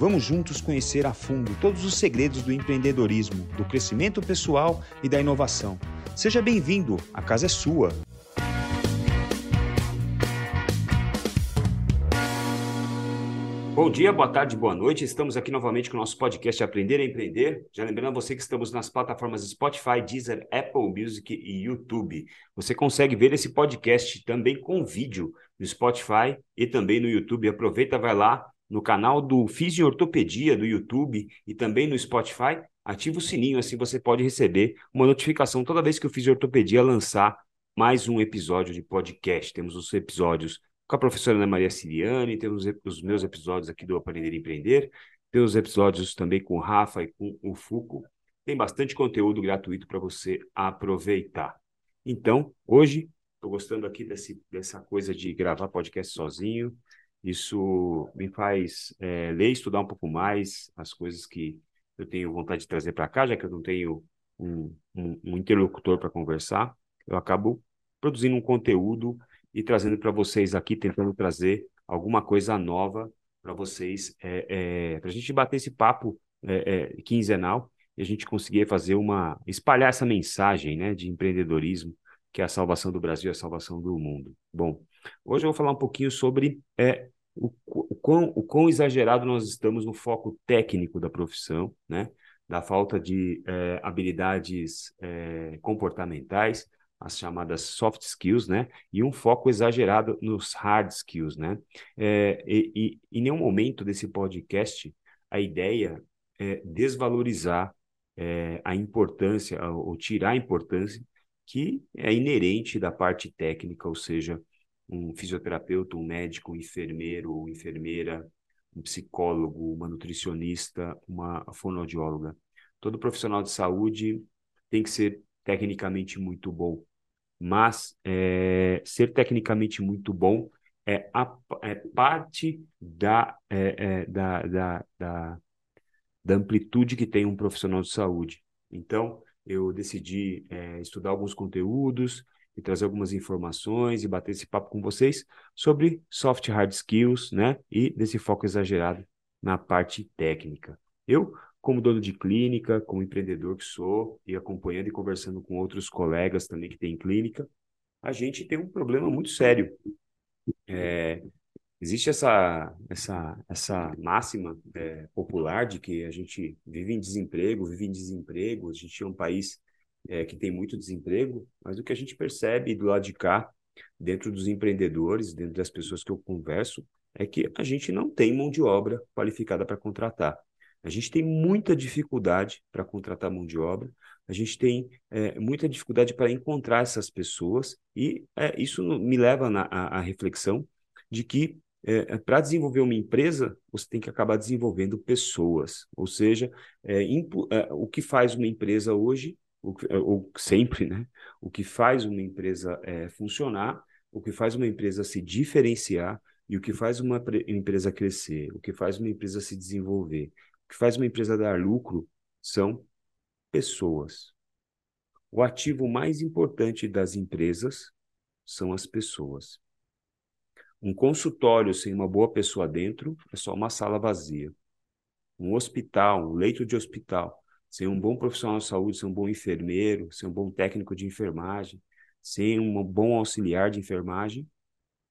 Vamos juntos conhecer a fundo todos os segredos do empreendedorismo, do crescimento pessoal e da inovação. Seja bem-vindo, a casa é sua. Bom dia, boa tarde, boa noite. Estamos aqui novamente com o nosso podcast Aprender a Empreender. Já lembrando você que estamos nas plataformas Spotify, Deezer, Apple Music e YouTube. Você consegue ver esse podcast também com vídeo no Spotify e também no YouTube. Aproveita, vai lá, no canal do Fisiortopedia do YouTube e também no Spotify, ativa o sininho, assim você pode receber uma notificação toda vez que o Fisiortopedia lançar mais um episódio de podcast. Temos os episódios com a professora Ana Maria Siriani, temos os meus episódios aqui do Aprender e Empreender, temos episódios também com o Rafa e com o Fuco. Tem bastante conteúdo gratuito para você aproveitar. Então, hoje, estou gostando aqui desse, dessa coisa de gravar podcast sozinho. Isso me faz é, ler, estudar um pouco mais as coisas que eu tenho vontade de trazer para cá, já que eu não tenho um, um, um interlocutor para conversar. Eu acabo produzindo um conteúdo e trazendo para vocês aqui, tentando trazer alguma coisa nova para vocês, é, é, para a gente bater esse papo quinzenal e a gente conseguir fazer uma. espalhar essa mensagem né, de empreendedorismo, que é a salvação do Brasil, a salvação do mundo. Bom, Hoje eu vou falar um pouquinho sobre é, o, o, quão, o quão exagerado nós estamos no foco técnico da profissão, né? da falta de é, habilidades é, comportamentais, as chamadas soft skills, né? E um foco exagerado nos hard skills, né? É, e, e em nenhum momento desse podcast a ideia é desvalorizar é, a importância ou tirar a importância que é inerente da parte técnica, ou seja, um fisioterapeuta, um médico, um enfermeiro ou enfermeira, um psicólogo, uma nutricionista, uma fonoaudióloga. Todo profissional de saúde tem que ser tecnicamente muito bom, mas é, ser tecnicamente muito bom é, a, é parte da, é, é, da, da, da, da, amplitude que tem um profissional de saúde. Então, eu decidi é, estudar alguns conteúdos, e trazer algumas informações e bater esse papo com vocês sobre soft hard skills, né? E desse foco exagerado na parte técnica. Eu, como dono de clínica, como empreendedor que sou, e acompanhando e conversando com outros colegas também que têm clínica, a gente tem um problema muito sério. É, existe essa, essa, essa máxima é, popular de que a gente vive em desemprego, vive em desemprego, a gente é um país é, que tem muito desemprego, mas o que a gente percebe do lado de cá, dentro dos empreendedores, dentro das pessoas que eu converso, é que a gente não tem mão de obra qualificada para contratar. A gente tem muita dificuldade para contratar mão de obra, a gente tem é, muita dificuldade para encontrar essas pessoas, e é, isso me leva na, a, a reflexão de que é, para desenvolver uma empresa, você tem que acabar desenvolvendo pessoas. Ou seja, é, é, o que faz uma empresa hoje o, ou sempre, né? O que faz uma empresa é, funcionar, o que faz uma empresa se diferenciar e o que faz uma empresa crescer, o que faz uma empresa se desenvolver, o que faz uma empresa dar lucro são pessoas. O ativo mais importante das empresas são as pessoas. Um consultório sem uma boa pessoa dentro é só uma sala vazia. Um hospital, um leito de hospital, ser um bom profissional de saúde, ser um bom enfermeiro, ser um bom técnico de enfermagem, ser um bom auxiliar de enfermagem,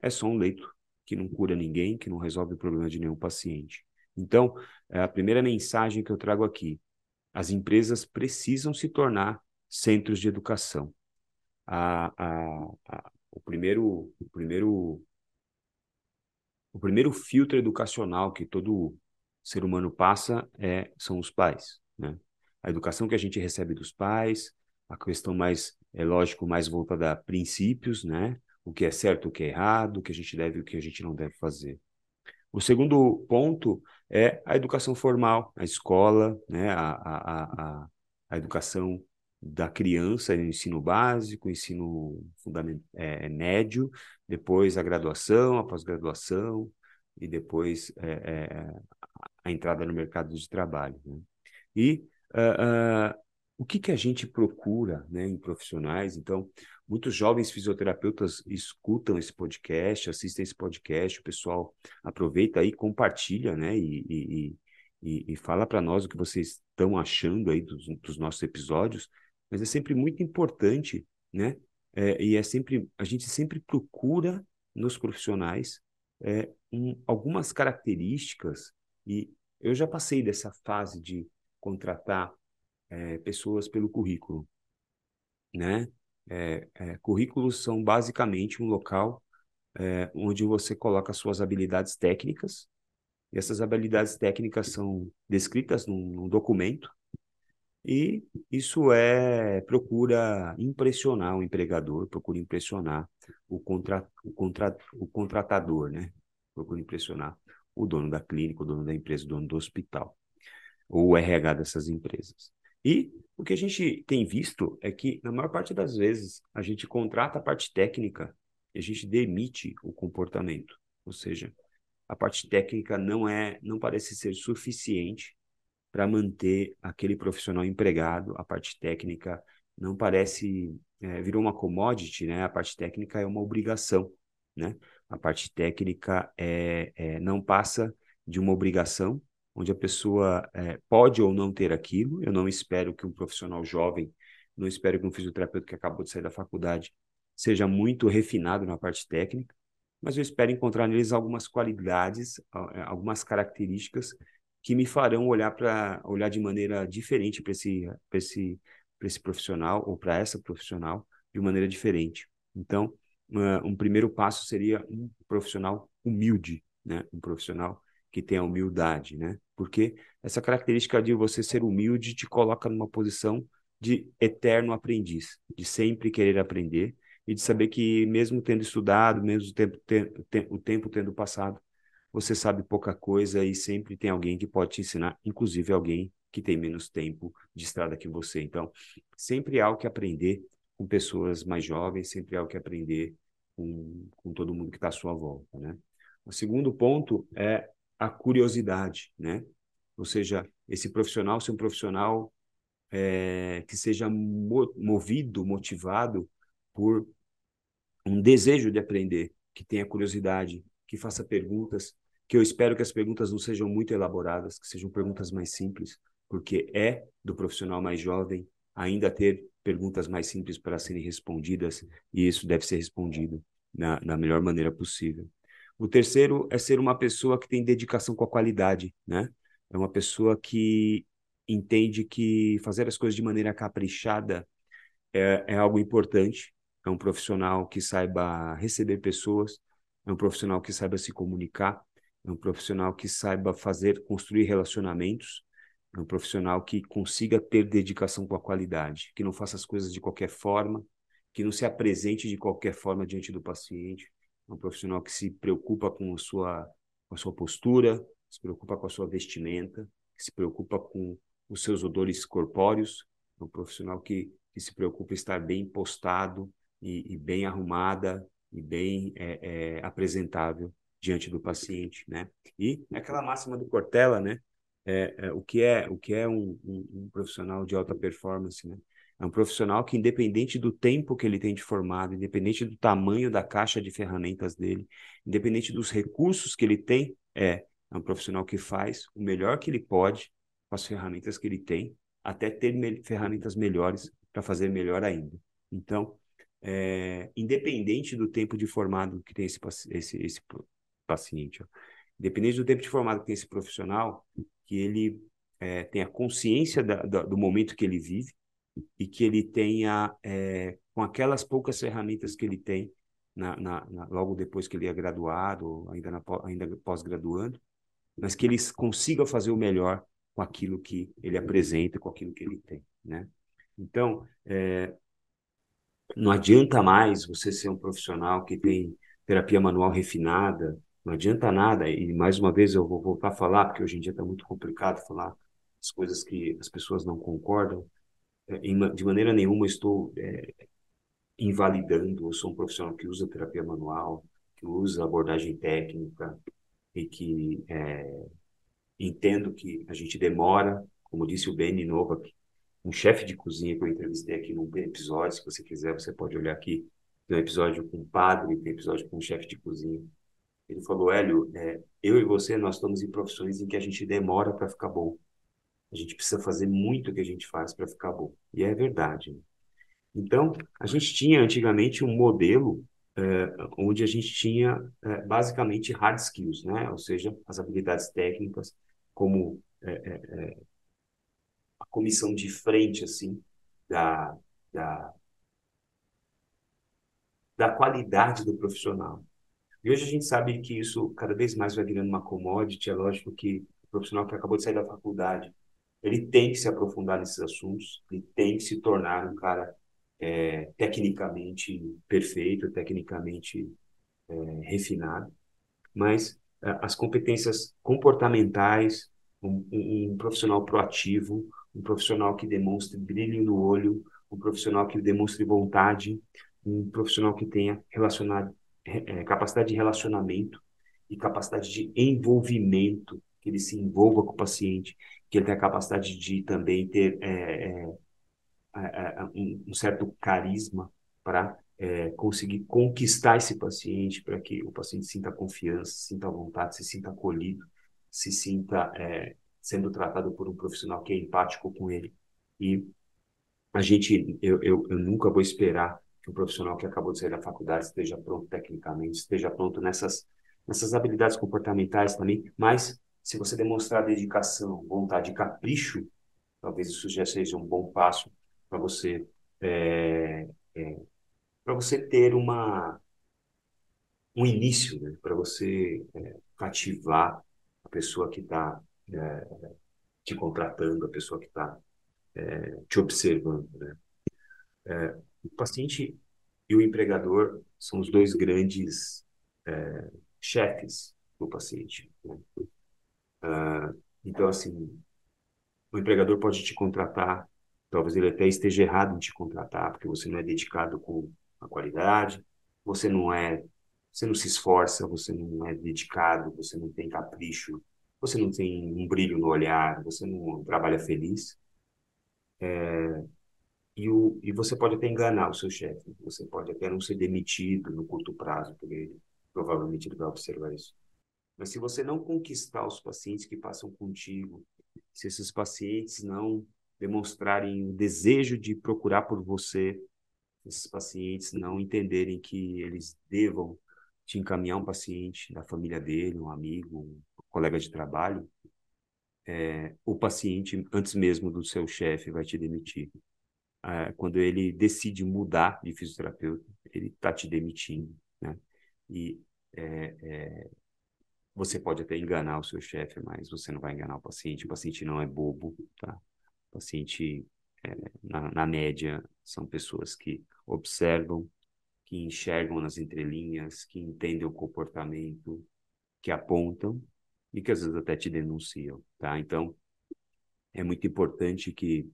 é só um leito que não cura ninguém, que não resolve o problema de nenhum paciente. Então, é a primeira mensagem que eu trago aqui: as empresas precisam se tornar centros de educação. A, a, a, o primeiro, o primeiro, o primeiro filtro educacional que todo ser humano passa é são os pais, né? a educação que a gente recebe dos pais, a questão mais, é lógico, mais voltada a princípios, né? O que é certo, o que é errado, o que a gente deve o que a gente não deve fazer. O segundo ponto é a educação formal, a escola, né? a, a, a, a educação da criança, ensino básico, ensino fundamental, é, médio, depois a graduação, a pós-graduação e depois é, é, a entrada no mercado de trabalho. Né? E uh, uh, o que, que a gente procura né, em profissionais? Então, muitos jovens fisioterapeutas escutam esse podcast, assistem esse podcast, o pessoal aproveita aí, compartilha, né? E, e, e, e fala para nós o que vocês estão achando aí dos, dos, nossos episódios, mas é sempre muito importante, né? É, e é sempre, a gente sempre procura nos profissionais é, um, algumas características, e eu já passei dessa fase de contratar é, pessoas pelo currículo, né? É, é, currículos são basicamente um local é, onde você coloca suas habilidades técnicas, e essas habilidades técnicas são descritas num, num documento, e isso é procura impressionar o empregador, procura impressionar o, contra, o, contra, o contratador, né? Procura impressionar o dono da clínica, o dono da empresa, o dono do hospital, ou o RH dessas empresas. E o que a gente tem visto é que, na maior parte das vezes, a gente contrata a parte técnica e a gente demite o comportamento. Ou seja, a parte técnica não é, não parece ser suficiente para manter aquele profissional empregado. A parte técnica não parece é, virou uma commodity, né? A parte técnica é uma obrigação, né? A parte técnica é, é não passa de uma obrigação onde a pessoa é, pode ou não ter aquilo. Eu não espero que um profissional jovem, não espero que um fisioterapeuta que acabou de sair da faculdade seja muito refinado na parte técnica, mas eu espero encontrar neles algumas qualidades, é, algumas características que me farão olhar para olhar de maneira diferente para esse, esse, esse profissional ou para essa profissional de maneira diferente. Então, um primeiro passo seria um profissional humilde, né? Um profissional que tenha humildade, né? Porque essa característica de você ser humilde te coloca numa posição de eterno aprendiz, de sempre querer aprender e de saber que mesmo tendo estudado, mesmo tempo, te, o tempo tendo passado, você sabe pouca coisa e sempre tem alguém que pode te ensinar, inclusive alguém que tem menos tempo de estrada que você. Então, sempre há o que aprender com pessoas mais jovens, sempre há o que aprender com, com todo mundo que está à sua volta, né? O segundo ponto é a curiosidade, né? Ou seja, esse profissional ser um profissional é, que seja movido, motivado por um desejo de aprender, que tenha curiosidade, que faça perguntas, que eu espero que as perguntas não sejam muito elaboradas, que sejam perguntas mais simples, porque é do profissional mais jovem ainda ter perguntas mais simples para serem respondidas, e isso deve ser respondido na, na melhor maneira possível. O terceiro é ser uma pessoa que tem dedicação com a qualidade, né? É uma pessoa que entende que fazer as coisas de maneira caprichada é, é algo importante. É um profissional que saiba receber pessoas, é um profissional que saiba se comunicar, é um profissional que saiba fazer, construir relacionamentos, é um profissional que consiga ter dedicação com a qualidade, que não faça as coisas de qualquer forma, que não se apresente de qualquer forma diante do paciente, é um profissional que se preocupa com a sua, com a sua postura, se preocupa com a sua vestimenta, que se preocupa com os seus odores corpóreos, é um profissional que, que se preocupa em estar bem postado e, e bem arrumada e bem é, é, apresentável diante do paciente, né? E aquela máxima do Cortella, né? É, é, o que é o que é um, um, um, profissional de alta performance, né? É um profissional que, independente do tempo que ele tem de formado, independente do tamanho da caixa de ferramentas dele, independente dos recursos que ele tem, é, é um profissional que faz o melhor que ele pode com as ferramentas que ele tem, até ter me ferramentas melhores para fazer melhor ainda. Então, é, independente do tempo de formado que tem esse, esse, esse paciente, ó, do tempo de formado que tem esse profissional, que ele é, tenha consciência da, da, do momento que ele vive, e que ele tenha, é, com aquelas poucas ferramentas que ele tem, na, na, na, logo depois que ele é graduado, ainda, ainda pós-graduando, mas que ele consiga fazer o melhor com aquilo que ele apresenta, com aquilo que ele tem, né? Então, é, não adianta mais você ser um profissional que tem terapia manual refinada, não adianta nada, e mais uma vez eu vou voltar a falar, porque hoje em dia está muito complicado falar as coisas que as pessoas não concordam, de maneira nenhuma estou é, invalidando, eu sou um profissional que usa terapia manual, que usa abordagem técnica e que é, entendo que a gente demora, como disse o Benny Novak, um chefe de cozinha que eu entrevistei aqui num episódio, se você quiser, você pode olhar aqui, tem um episódio com um padre, tem um episódio com um chefe de cozinha. Ele falou, Hélio, é, eu e você, nós estamos em profissões em que a gente demora para ficar bom. A gente precisa fazer muito o que a gente faz para ficar bom. E é verdade. Então, a gente tinha antigamente um modelo é, onde a gente tinha é, basicamente hard skills, né? ou seja, as habilidades técnicas, como é, é, é a comissão de frente assim da, da, da qualidade do profissional. E hoje a gente sabe que isso cada vez mais vai virando uma commodity. É lógico que o profissional que acabou de sair da faculdade, ele tem que se aprofundar nesses assuntos, ele tem que se tornar um cara é, tecnicamente perfeito, tecnicamente é, refinado, mas é, as competências comportamentais, um, um, um, profissional proativo, um profissional que demonstre brilho no olho, um profissional que demonstre vontade, um profissional que tenha relacionado, é, capacidade de relacionamento e capacidade de envolvimento, que ele se envolva com o paciente, que ele tenha a capacidade de também ter é, é, um, um certo carisma para é, conseguir conquistar esse paciente, para que o paciente sinta confiança, sinta vontade, se sinta acolhido, se sinta é, sendo tratado por um profissional que é empático com ele. E a gente, eu, eu, eu nunca vou esperar que o profissional que acabou de sair da faculdade esteja pronto tecnicamente, esteja pronto nessas, nessas habilidades comportamentais também, mas se você demonstrar dedicação, vontade e capricho, talvez isso já seja um bom passo para você é, é, para você ter uma um início, né? para você é, cativar a pessoa que está te contratando, a pessoa que está te observando. Né? É, paciente e o empregador são os dois grandes chefes do paciente. Né? Ah, então, assim, o empregador pode te contratar Talvez ele até esteja errado em te contratar, porque você não é dedicado com a qualidade, você não é, você não se esforça, você não é dedicado, você não tem capricho, você não tem um brilho no olhar, você não trabalha feliz. É, e, o, e você pode até enganar o seu chefe, você pode até não ser demitido no curto prazo, porque provavelmente ele vai observar isso. Mas se você não conquistar os pacientes que passam contigo, se esses pacientes não demonstrarem o desejo de procurar por você, esses pacientes não entenderem que eles devam te encaminhar um paciente da família dele, um amigo, um colega de trabalho, é, o paciente, antes mesmo do seu chefe, vai te demitir. É, quando ele decide mudar de fisioterapeuta, ele está te demitindo, né? E é, é, você pode até enganar o seu chefe, mas você não vai enganar o paciente. O paciente não é bobo, tá? O paciente, na, na média, são pessoas que observam, que enxergam nas entrelinhas, que entendem o comportamento, que apontam e que às vezes até te denunciam, tá? Então, é muito importante que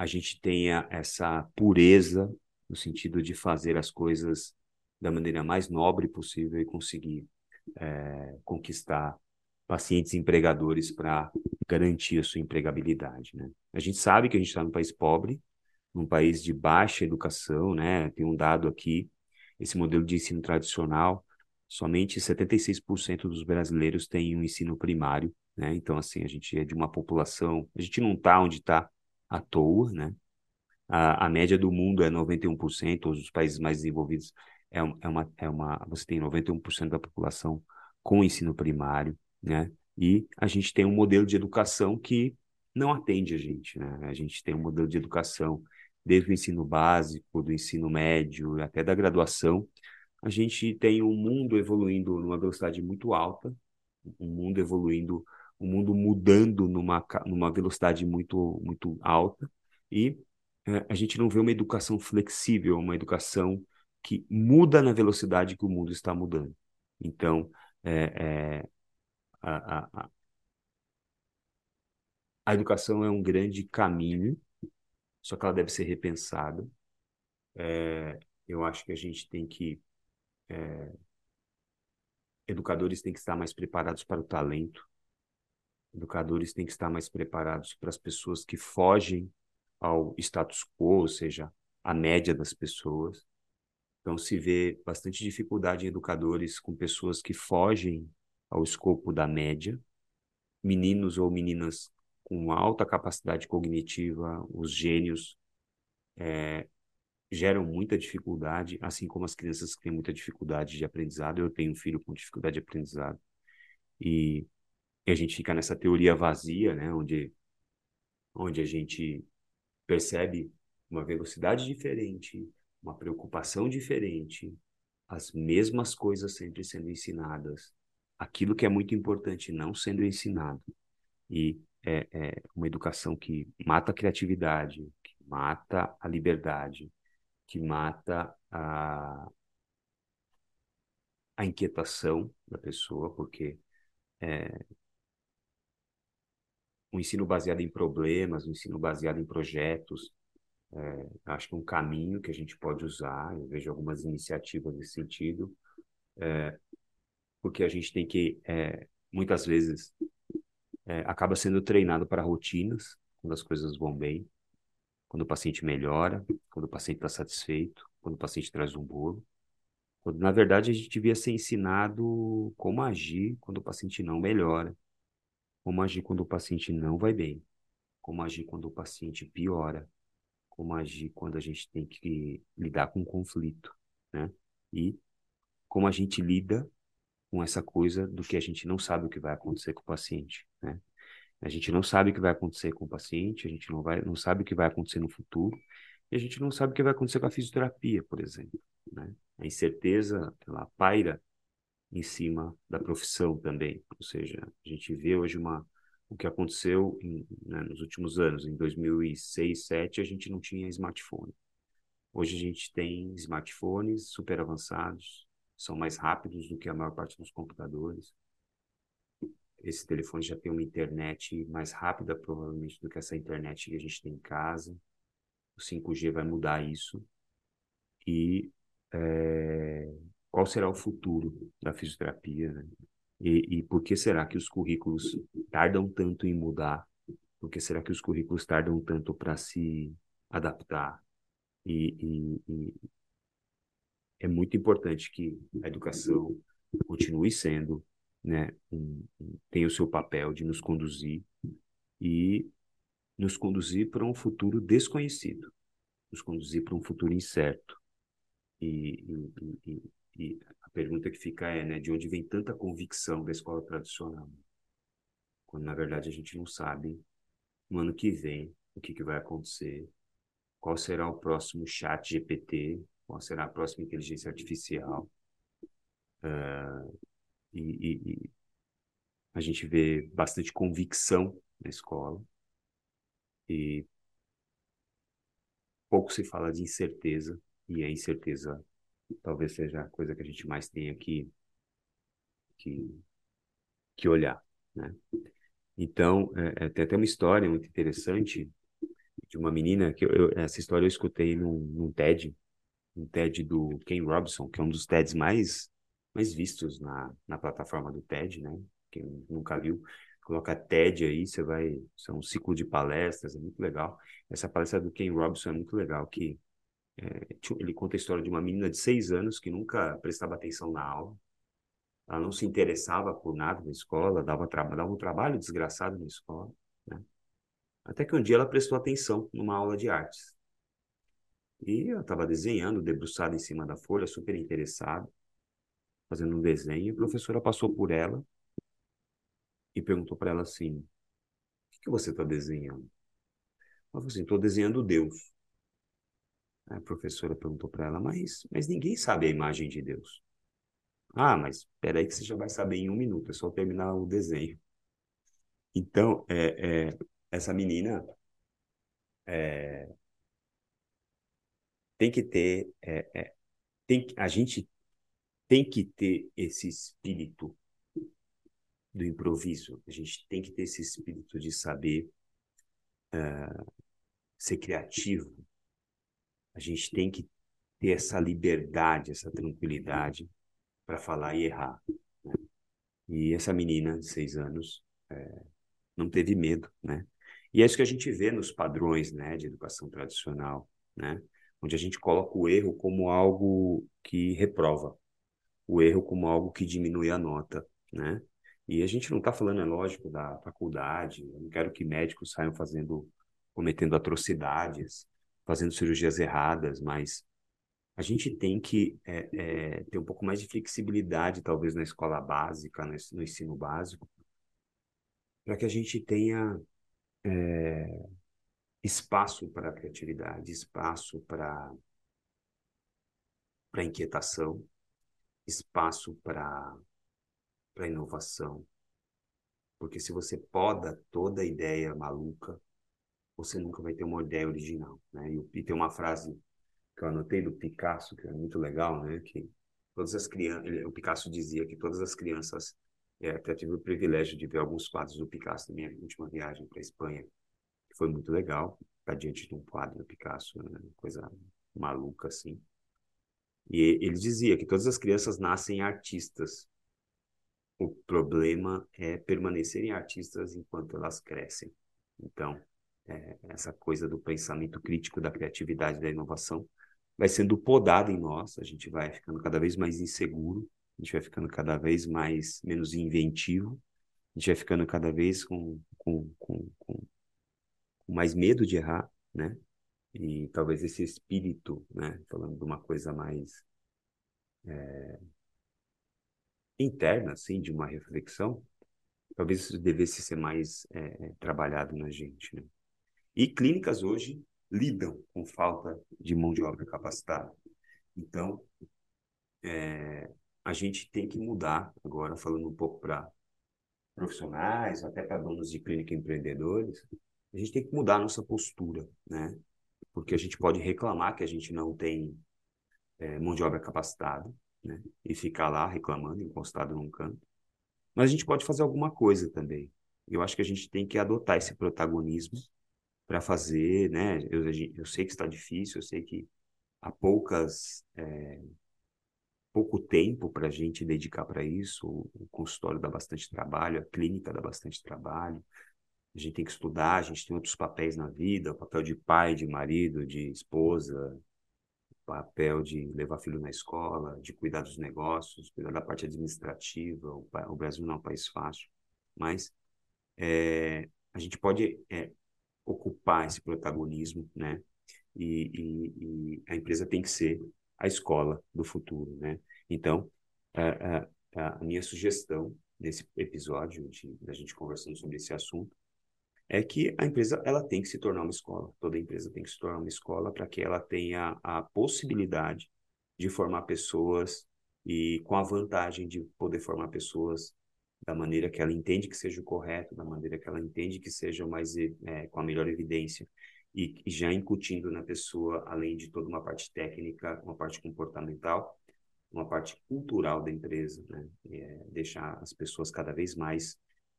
a gente tenha essa pureza no sentido de fazer as coisas da maneira mais nobre possível e conseguir é, conquistar pacientes empregadores para garantir a sua empregabilidade. Né? A gente sabe que a gente está num país pobre, num país de baixa educação, né? tem um dado aqui, esse modelo de ensino tradicional, somente 76% dos brasileiros têm um ensino primário, né? então assim, a gente é de uma população, a gente não está onde está à toa, né? A, a média do mundo é 91%, os países mais desenvolvidos é, é, uma, é uma, você tem 91% da população com ensino primário, né? E a gente tem um modelo de educação que não atende a gente, né? A gente tem um modelo de educação desde o ensino básico, do ensino médio, até da graduação. A gente tem um mundo evoluindo numa velocidade muito alta, um mundo evoluindo, um mundo mudando numa, numa velocidade muito, muito alta, e é, a gente não vê uma educação flexível, uma educação que muda na velocidade que o mundo está mudando. Então, é, é, a, a, a educação é um grande caminho só que ela deve ser repensada. É, eu acho que a gente tem que. É, educadores têm que estar mais preparados para o talento, educadores têm que estar mais preparados para as pessoas que fogem ao status quo, ou seja, a média das pessoas. Então, se vê bastante dificuldade em educadores com pessoas que fogem ao escopo da média, meninos ou meninas com alta capacidade cognitiva, os gênios, é, geram muita dificuldade, assim como as crianças que têm muita dificuldade de aprendizado. Eu tenho um filho com dificuldade de aprendizado. E, e a gente fica nessa teoria vazia, né, onde, onde a gente percebe uma velocidade diferente, uma preocupação diferente, as mesmas coisas sempre sendo ensinadas, aquilo que é muito importante não sendo ensinado. E é, é uma educação que mata a criatividade, que mata a liberdade, que mata a, a inquietação da pessoa, porque é, um ensino baseado em problemas, um ensino baseado em projetos, é, acho que é um caminho que a gente pode usar. Eu vejo algumas iniciativas nesse sentido, é, porque a gente tem que, é, muitas vezes, é, acaba sendo treinado para rotinas, quando as coisas vão bem, quando o paciente melhora, quando o paciente está satisfeito, quando o paciente traz um bolo. Quando, na verdade, a gente devia ser ensinado como agir quando o paciente não melhora, como agir quando o paciente não vai bem, como agir quando o paciente piora, como agir quando a gente tem que lidar com um conflito, né? E como a gente lida com essa coisa do que a gente não sabe o que vai acontecer com o paciente, né? A gente não sabe o que vai acontecer com o paciente, a gente não, vai, não sabe o que vai acontecer no futuro, e a gente não sabe o que vai acontecer com a fisioterapia, por exemplo. Né? A incerteza, ela paira em cima da profissão também. Ou seja, a gente vê hoje uma, o que aconteceu em, né, nos últimos anos. Em 2006, 2007, a gente não tinha smartphone. Hoje a gente tem smartphones super avançados, são mais rápidos do que a maior parte dos computadores esse telefone já tem uma internet mais rápida, provavelmente, do que essa internet que a gente tem em casa. O 5G vai mudar isso. E é, qual será o futuro da fisioterapia? Né? E, e por que será que os currículos tardam tanto em mudar? Por que será que os currículos tardam tanto para se adaptar? E, e, e, é muito importante que a educação continue sendo né, um, tem o seu papel de nos conduzir e nos conduzir para um futuro desconhecido, nos conduzir para um futuro incerto. E, e, e, a pergunta que fica é, né, de onde vem tanta convicção da escola tradicional? Quando, na verdade, a gente não sabe no ano que vem o que, que vai acontecer, qual será o próximo chat GPT, qual será a próxima inteligência artificial. Uh, e, e, e a gente vê bastante convicção na escola e pouco se fala de incerteza e a incerteza talvez seja a coisa que a gente mais tenha que que, que olhar, né? Então, é, é, tem até uma história muito interessante de uma menina que eu, eu, essa história eu escutei num, num TED, um TED do Ken Robson, que é um dos TEDs mais mais vistos na, na plataforma do TED, né? Quem nunca viu, coloca TED aí, você vai. São um ciclo de palestras, é muito legal. Essa palestra do Ken Robson é muito legal, que é, ele conta a história de uma menina de seis anos que nunca prestava atenção na aula. Ela não se interessava por nada na escola, dava, tra dava um trabalho desgraçado na escola. Né? Até que um dia ela prestou atenção numa aula de artes. E ela estava desenhando, debruçada em cima da folha, super interessada fazendo um desenho, a professora passou por ela e perguntou para ela assim: O que, que você está desenhando? Ela falou assim: Estou desenhando Deus. A professora perguntou para ela: mas, mas ninguém sabe a imagem de Deus. Ah, mas espera aí que você já vai saber em um minuto, é só terminar o desenho. Então, é, é essa menina é, tem que ter. É, é tem, a gente tem que ter esse espírito do improviso. A gente tem que ter esse espírito de saber uh, ser criativo, a gente tem que ter essa liberdade, essa tranquilidade para falar e errar. Né? E essa menina de seis anos é, não teve medo, né? E é isso que a gente vê nos padrões, né, de educação tradicional, né? Onde a gente coloca o erro como algo que reprova, o erro como algo que diminui a nota, né? E a gente não está falando, é lógico, da faculdade. Eu não quero que médicos saiam fazendo, cometendo atrocidades, fazendo cirurgias erradas, mas a gente tem que é, é, ter um pouco mais de flexibilidade, talvez, na escola básica, no ensino básico, para que a gente tenha é, espaço para criatividade, espaço para para inquietação, espaço para para inovação. Porque se você poda toda ideia maluca, você nunca vai ter uma ideia original, né? E, e tem uma frase que eu anotei do Picasso, que é muito legal, né? Que todas as crianças, o Picasso dizia que todas as crianças, é, até tive o privilégio de ver alguns quadros do Picasso na minha última viagem para a Espanha, que foi muito legal, estar diante de um quadro do Picasso, né? coisa maluca assim. E ele dizia que todas as crianças nascem artistas, o problema é permanecerem artistas enquanto elas crescem. Então, é, essa coisa do pensamento crítico, da criatividade, da inovação, vai sendo podada em nós, a gente vai ficando cada vez mais inseguro, a gente vai ficando cada vez mais menos inventivo, a gente vai ficando cada vez com, com, com, com, mais medo de errar, né? E talvez esse espírito, né, falando de uma coisa mais é, interna, assim, de uma reflexão, talvez isso devesse ser mais é, trabalhado na gente. Né? E clínicas hoje lidam com falta de mão de obra capacitada. Então, é, a gente tem que mudar, agora falando um pouco para profissionais, até para donos de clínica e empreendedores, a gente tem que mudar a nossa postura, né? Porque a gente pode reclamar que a gente não tem é, mão de obra capacitada, né? E ficar lá reclamando, encostado num canto. Mas a gente pode fazer alguma coisa também. Eu acho que a gente tem que adotar esse protagonismo para fazer, né? Eu, eu sei que está difícil, eu sei que há poucas é, pouco tempo para a gente dedicar para isso. O, o consultório dá bastante trabalho, a clínica dá bastante trabalho. A gente tem que estudar, a gente tem outros papéis na vida, o papel de pai, de marido, de esposa, papel de levar filho na escola, de cuidar dos negócios, cuidar da parte administrativa. O, o Brasil não é um país fácil, mas é, a gente pode é, ocupar esse protagonismo, né? E, e, e, a empresa tem que ser a escola do futuro, né? Então, a, a, a minha sugestão nesse episódio de, da gente conversando sobre esse assunto é que a empresa ela tem que se tornar uma escola. Toda empresa tem que se tornar uma escola para que ela tenha a possibilidade de formar pessoas e com a vantagem de poder formar pessoas da maneira que ela entende que seja o correto, da maneira que ela entende que seja mais é, com a melhor evidência e, já incutindo na pessoa, além de toda uma parte técnica, uma parte comportamental, uma parte cultural da empresa, né? É, deixar as pessoas cada vez mais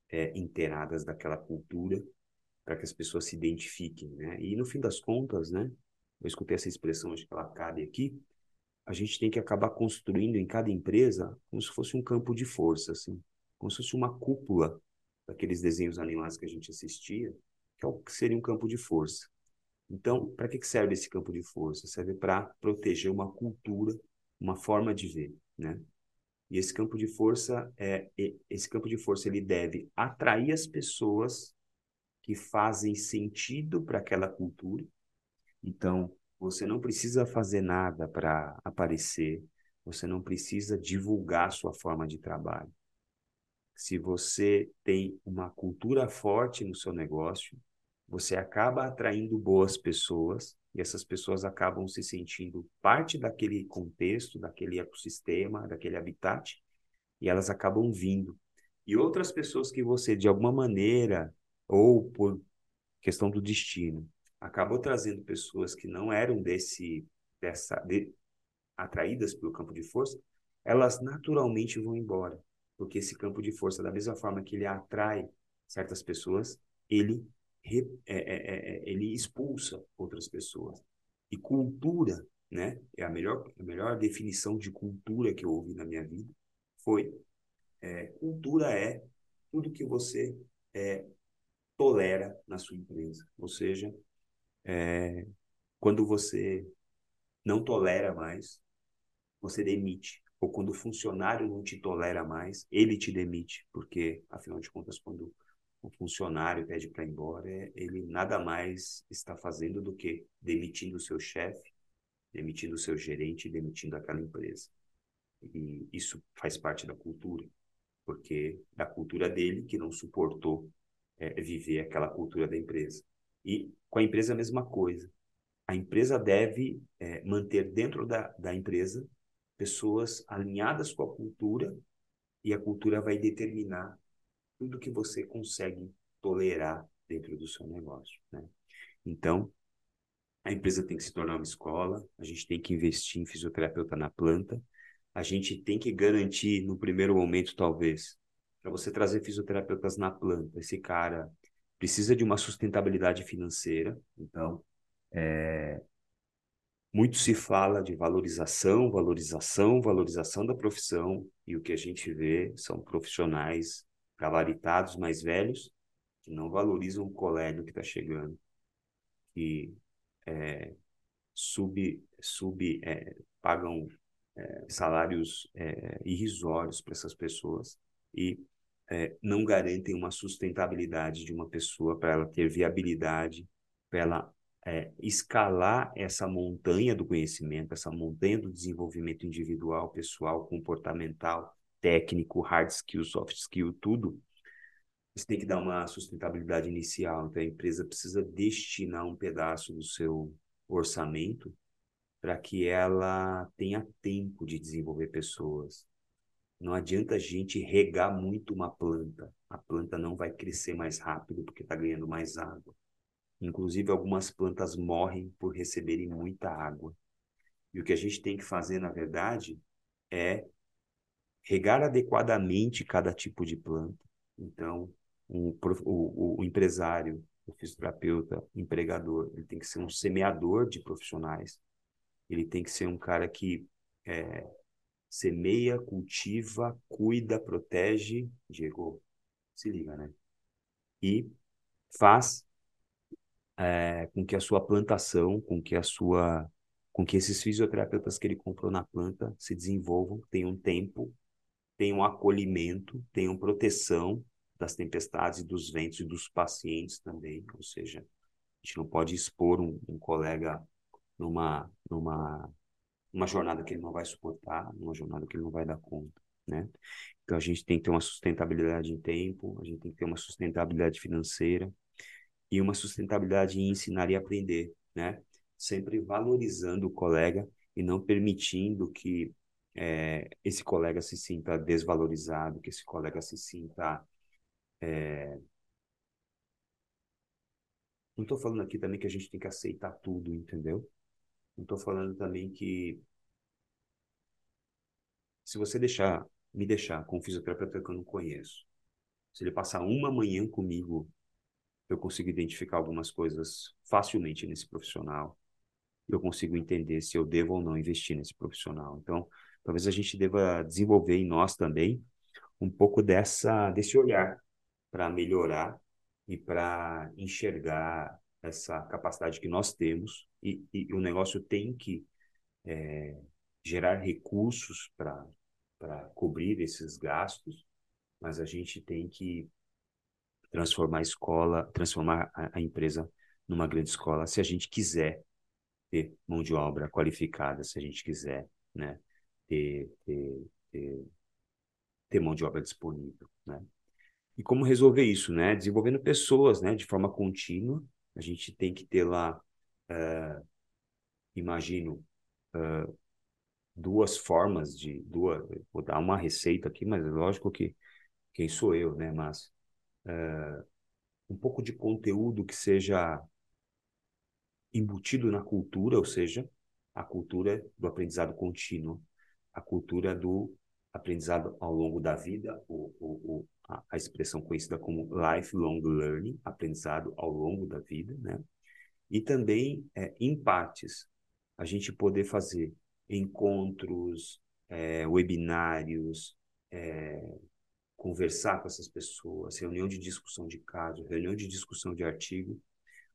é, inteiradas daquela cultura para que as pessoas se identifiquem, né? E no fim das contas, né? Eu escutei essa expressão, acho que ela cabe aqui. A gente tem que acabar construindo em cada empresa como se fosse um campo de força, assim, como se fosse uma cúpula daqueles desenhos animados que a gente assistia, que é que seria um campo de força. Então, para que serve esse campo de força? Serve para proteger uma cultura, uma forma de ver, né? E esse campo de força é esse campo de força ele deve atrair as pessoas que fazem sentido para aquela cultura. Então, você não precisa fazer nada para aparecer, você não precisa divulgar sua forma de trabalho. Se você tem uma cultura forte no seu negócio, você acaba atraindo boas pessoas e essas pessoas acabam se sentindo parte daquele contexto, daquele ecossistema, daquele habitat, e elas acabam vindo. E outras pessoas que você, de alguma maneira, ou por questão do destino, acabou trazendo pessoas que não eram desse dessa de, atraídas pelo campo de força, elas naturalmente vão embora, porque esse campo de força, da mesma forma que ele atrai certas pessoas, ele é, é, é, ele expulsa outras pessoas. E cultura, né? É a melhor, a melhor definição de cultura que eu ouvi na minha vida foi é, cultura é tudo que você é, tolera na sua empresa. Ou seja, é, quando você não tolera mais, você demite. Ou quando o funcionário não te tolera mais, ele te demite. Porque, afinal de contas, quando o funcionário pede para ir embora, ele nada mais está fazendo do que demitindo o seu chefe, demitindo o seu gerente, demitindo aquela empresa. E isso faz parte da cultura, porque da cultura dele que não suportou é, viver aquela cultura da empresa. E com a empresa a mesma coisa. A empresa deve é, manter dentro da, da empresa pessoas alinhadas com a cultura e a cultura vai determinar tudo que você consegue tolerar dentro do seu negócio. Né? Então, a empresa tem que se tornar uma escola, a gente tem que investir em fisioterapeuta na planta, a gente tem que garantir, no primeiro momento, talvez, para você trazer fisioterapeutas na planta, esse cara precisa de uma sustentabilidade financeira, então, é, muito se fala de valorização, valorização, valorização da profissão, e o que a gente vê são profissionais gabaritados mais velhos, que não valorizam o colega que está chegando, que é, sub, sub é, pagam é, salários é, irrisórios para essas pessoas e é, não garantem uma sustentabilidade de uma pessoa para ela ter viabilidade, para ela é, escalar essa montanha do conhecimento, essa montanha do desenvolvimento individual, pessoal, comportamental, técnico, hard skill, soft skill, tudo, você tem que dar uma sustentabilidade inicial. Então, a empresa precisa destinar um pedaço do seu orçamento para que ela tenha tempo de desenvolver pessoas. Não adianta a gente regar muito uma planta. A planta não vai crescer mais rápido porque está ganhando mais água. Inclusive, algumas plantas morrem por receberem muita água. E o que a gente tem que fazer, na verdade, é regar adequadamente cada tipo de planta. Então, o, o, o empresário, o fisioterapeuta, empregador, ele tem que ser um semeador de profissionais. Ele tem que ser um cara que é, semeia, cultiva, cuida, protege. Diego, se liga, né? E faz é, com que a sua plantação, com que a sua, com que esses fisioterapeutas que ele comprou na planta se desenvolvam, tenham tempo tenham acolhimento, tenham proteção das tempestades e dos ventos e dos pacientes também, ou seja, a gente não pode expor um, um colega numa, numa uma jornada que ele não vai suportar, numa jornada que ele não vai dar conta, né? Então a gente tem que ter uma sustentabilidade em tempo, a gente tem que ter uma sustentabilidade financeira e uma sustentabilidade em ensinar e aprender, né? Sempre valorizando o colega e não permitindo que é, esse colega se sinta desvalorizado, que esse colega se sinta. É... Não estou falando aqui também que a gente tem que aceitar tudo, entendeu? Não estou falando também que se você deixar, me deixar com um fisioterapeuta que eu não conheço, se ele passar uma manhã comigo, eu consigo identificar algumas coisas facilmente nesse profissional. Eu consigo entender se eu devo ou não investir nesse profissional. Então, talvez a gente deva desenvolver em nós também um pouco dessa desse olhar para melhorar e para enxergar essa capacidade que nós temos e, e o negócio tem que é, gerar recursos para para cobrir esses gastos, mas a gente tem que transformar a escola, transformar a, a empresa numa grande escola, se a gente quiser ter mão de obra qualificada, se a gente quiser, né, ter, ter, ter, ter mão de obra disponível, né? E como resolver isso, né? Desenvolvendo pessoas, né? De forma contínua. A gente tem que ter lá, uh, imagino, uh, duas formas de duas. Vou dar uma receita aqui, mas lógico que quem sou eu, né? Mas uh, um pouco de conteúdo que seja embutido na cultura, ou seja, a cultura do aprendizado contínuo, a cultura do aprendizado ao longo da vida, o, o, a, a expressão conhecida como lifelong learning, aprendizado ao longo da vida, né? E também é, em partes, a gente poder fazer encontros, é, webinários, é, conversar com essas pessoas, reunião de discussão de caso, reunião de discussão de artigo,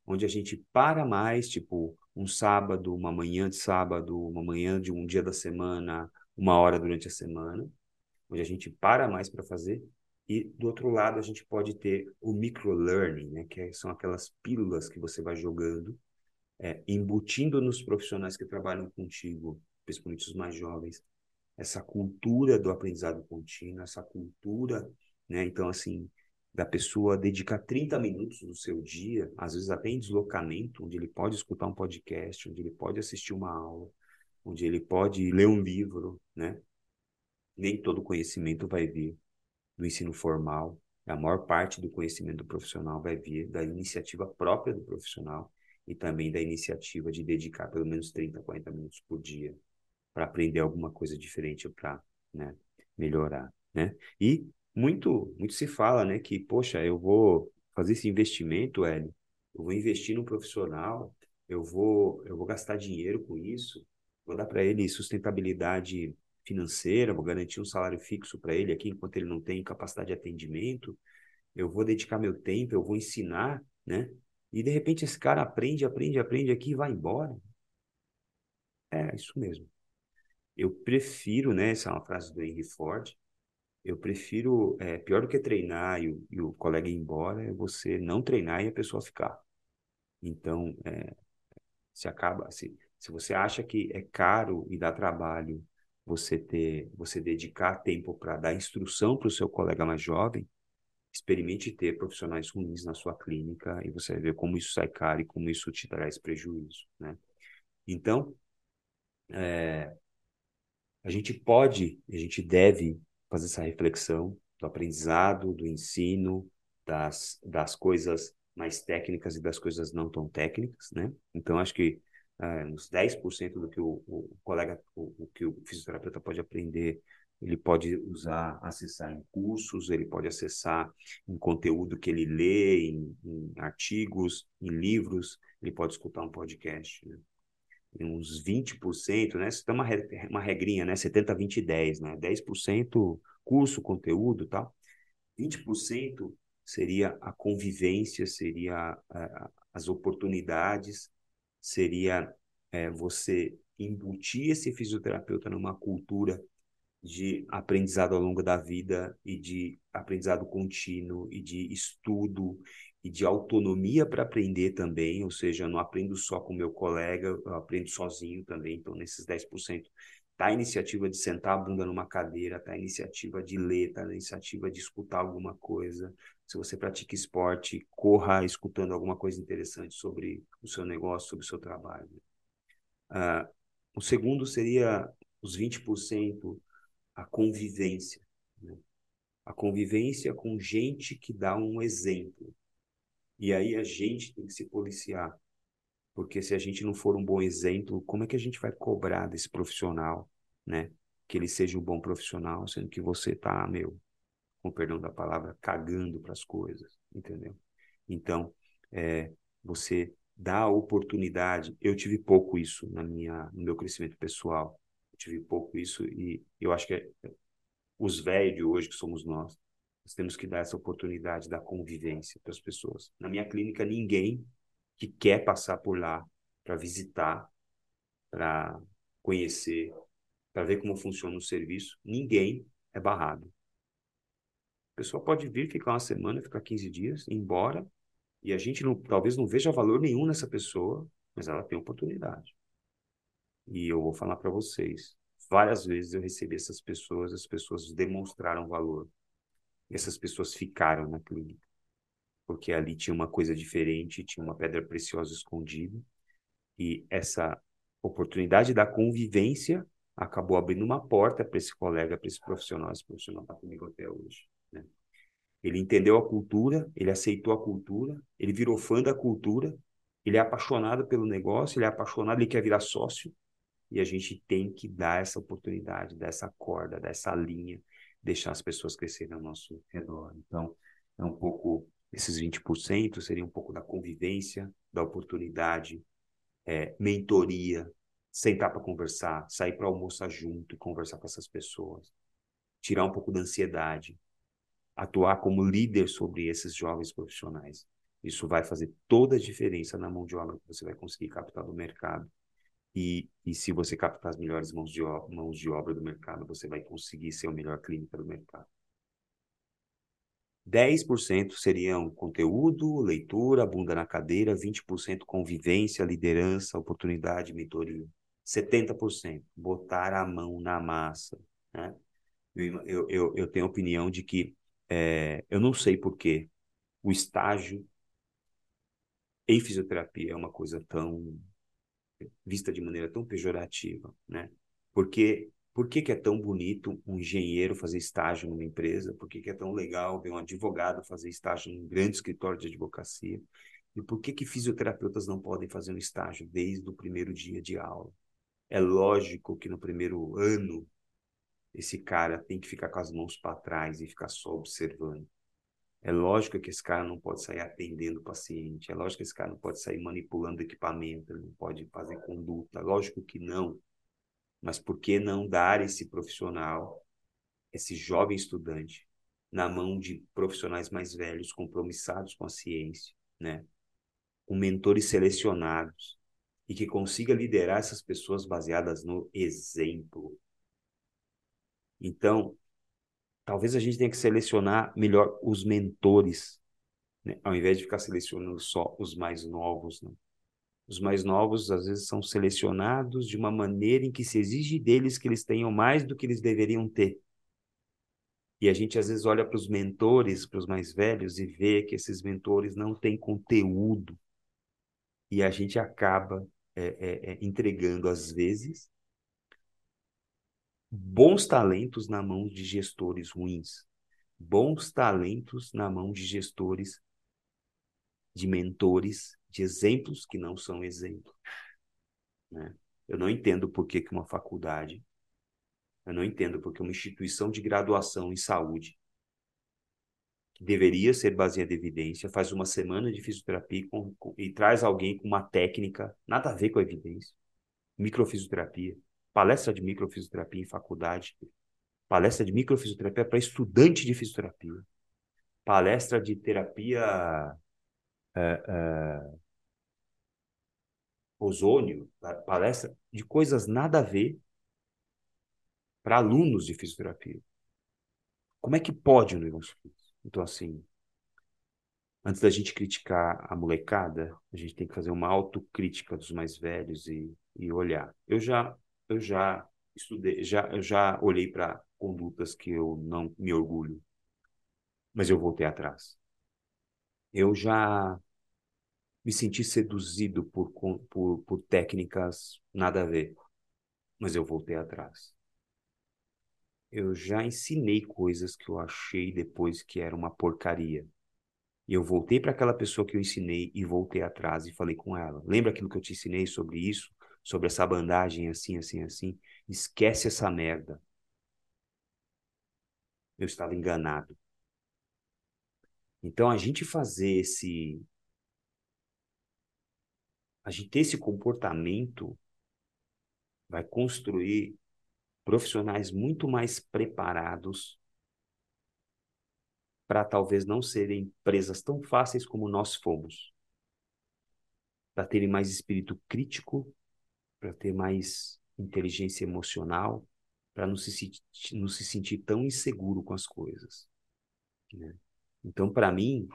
onde a gente para mais, tipo, um sábado, uma manhã de sábado, uma manhã de um dia da semana, uma hora durante a semana, onde a gente para mais para fazer. E do outro lado, a gente pode ter o microlearning, né, que são aquelas pílulas que você vai jogando, é, embutindo nos profissionais que trabalham contigo, principalmente os mais jovens, essa cultura do aprendizado contínuo, essa cultura, né? Então, assim, da pessoa dedicar 30 minutos do seu dia, às vezes até em deslocamento, onde ele pode escutar um podcast, onde ele pode assistir uma aula, onde ele pode ler um livro, né? Nem todo conhecimento vai vir do ensino formal, a maior parte do conhecimento do profissional vai vir da iniciativa própria do profissional e também da iniciativa de dedicar pelo menos 30, 40 minutos por dia para aprender alguma coisa diferente para né, melhorar, né? E muito, muito se fala, né, que poxa, eu vou fazer esse investimento, Hélio, eu vou investir no profissional, eu vou, eu vou gastar dinheiro com isso, vou dar para ele sustentabilidade financeira, vou garantir um salário fixo para ele aqui enquanto ele não tem capacidade de atendimento, eu vou dedicar meu tempo, eu vou ensinar, né? E de repente esse cara aprende, aprende, aprende aqui e vai embora. É, isso mesmo. Eu prefiro, né? Essa é uma frase do Henry Ford. Eu prefiro, é, pior do que treinar e o, e o colega ir embora, é você não treinar e a pessoa ficar. Então, é, se acaba, se, se você acha que é caro e dá trabalho você ter, você dedicar tempo para dar instrução para o seu colega mais jovem, experimente ter profissionais ruins na sua clínica e você vai ver como isso sai caro e como isso te traz prejuízo, né? Então, é, a gente pode, a gente deve fazer essa reflexão do aprendizado, do ensino, das, das coisas mais técnicas e das coisas não tão técnicas, né? Então, acho que é, uns 10% do que o, o colega, o, o, que o fisioterapeuta pode aprender, ele pode usar, acessar em cursos, ele pode acessar em conteúdo que ele lê, em, em artigos, em livros, ele pode escutar um podcast, né? Uns 20%, né? Isso tem uma, uma regrinha, né? 70, 20, 10, né? 10% curso, conteúdo e tal. 20% seria a convivência, seria as oportunidades, seria é, você embutir esse fisioterapeuta numa cultura de aprendizado ao longo da vida e de aprendizado contínuo e de estudo e de autonomia para aprender também, ou seja, eu não aprendo só com meu colega, eu aprendo sozinho também, então nesses 10%. Tá a iniciativa de sentar a bunda numa cadeira, tá a iniciativa de ler, tá a iniciativa de escutar alguma coisa. Se você pratica esporte, corra escutando alguma coisa interessante sobre o seu negócio, sobre o seu trabalho. Uh, o segundo seria os 20%, a convivência. Né? A convivência com gente que dá um exemplo. E aí a gente tem que se policiar. Porque se a gente não for um bom exemplo, como é que a gente vai cobrar desse profissional, né? Que ele seja um bom profissional, sendo que você tá, meu, com perdão da palavra, cagando para as coisas, entendeu? Então, é, você dá a oportunidade. Eu tive pouco isso na minha, no meu crescimento pessoal. Eu tive pouco isso e eu acho que é, os velhos de hoje, que somos nós, nós temos que dar essa oportunidade da convivência para as pessoas. Na minha clínica, ninguém que quer passar por lá para visitar, para conhecer, para ver como funciona o serviço, ninguém é barrado. A pessoa pode vir, ficar uma semana, ficar 15 dias, ir embora, e a gente não, talvez não veja valor nenhum nessa pessoa, mas ela tem oportunidade. E eu vou falar para vocês, várias vezes eu recebi essas pessoas, as pessoas demonstraram valor. Essas pessoas ficaram na clínica, porque ali tinha uma coisa diferente, tinha uma pedra preciosa escondida, e essa oportunidade da convivência acabou abrindo uma porta para esse colega, para esse profissional, esse profissional está comigo até hoje. Né? Ele entendeu a cultura, ele aceitou a cultura, ele virou fã da cultura, ele é apaixonado pelo negócio, ele é apaixonado, ele quer virar sócio, e a gente tem que dar essa oportunidade, dessa corda, dessa linha, deixar as pessoas crescerem ao nosso redor. Então, é um pouco, esses 20% seria um pouco da convivência, da oportunidade, é, mentoria, sentar para conversar, sair para almoçar junto e conversar com essas pessoas, tirar um pouco da ansiedade, atuar como líder sobre esses jovens profissionais. Isso vai fazer toda a diferença na mão de obra que você vai conseguir captar do mercado. E, e se você captar as melhores mãos de, mãos de obra do mercado, você vai conseguir ser o melhor clínica do mercado. 10% seriam conteúdo, leitura, bunda na cadeira, 20% convivência, liderança, oportunidade, mentoria. 70% botar a mão na massa. Né? Eu, eu, eu tenho a opinião de que é, eu não sei por que o estágio em fisioterapia é uma coisa tão vista de maneira tão pejorativa, né? Porque por que, que é tão bonito um engenheiro fazer estágio numa empresa? Por que, que é tão legal ver um advogado fazer estágio num grande escritório de advocacia? E por que, que fisioterapeutas não podem fazer um estágio desde o primeiro dia de aula? É lógico que no primeiro ano esse cara tem que ficar com as mãos para trás e ficar só observando. É lógico que esse cara não pode sair atendendo o paciente, é lógico que esse cara não pode sair manipulando equipamento, ele não pode fazer conduta, lógico que não. Mas por que não dar esse profissional, esse jovem estudante, na mão de profissionais mais velhos, compromissados com a ciência, né? com mentores selecionados, e que consiga liderar essas pessoas baseadas no exemplo. Então, talvez a gente tenha que selecionar melhor os mentores, né? ao invés de ficar selecionando só os mais novos. Né? Os mais novos, às vezes, são selecionados de uma maneira em que se exige deles que eles tenham mais do que eles deveriam ter. E a gente, às vezes, olha para os mentores, para os mais velhos, e vê que esses mentores não têm conteúdo. E a gente acaba é, é, entregando, às vezes, bons talentos na mão de gestores ruins, bons talentos na mão de gestores, de mentores de exemplos que não são exemplos. Né? Eu não entendo por que, que uma faculdade, eu não entendo porque uma instituição de graduação em saúde, que deveria ser baseada em evidência, faz uma semana de fisioterapia com, com, e traz alguém com uma técnica nada a ver com a evidência, microfisioterapia, palestra de microfisioterapia em faculdade, palestra de microfisioterapia para estudante de fisioterapia, palestra de terapia é, é, ozônio, palestra de coisas nada a ver para alunos de fisioterapia. Como é que pode um negócio desse? Então, assim, antes da gente criticar a molecada, a gente tem que fazer uma autocrítica dos mais velhos e, e olhar. Eu já, eu já estudei, já, eu já olhei para condutas que eu não me orgulho, mas eu voltei atrás. Eu já me senti seduzido por, por, por técnicas nada a ver, mas eu voltei atrás. Eu já ensinei coisas que eu achei depois que era uma porcaria. E eu voltei para aquela pessoa que eu ensinei e voltei atrás e falei com ela: Lembra aquilo que eu te ensinei sobre isso? Sobre essa bandagem assim, assim, assim? Esquece essa merda. Eu estava enganado. Então, a gente fazer esse, a gente ter esse comportamento vai construir profissionais muito mais preparados para talvez não serem presas tão fáceis como nós fomos. Para terem mais espírito crítico, para ter mais inteligência emocional, para não se, não se sentir tão inseguro com as coisas. Né? Então, para mim,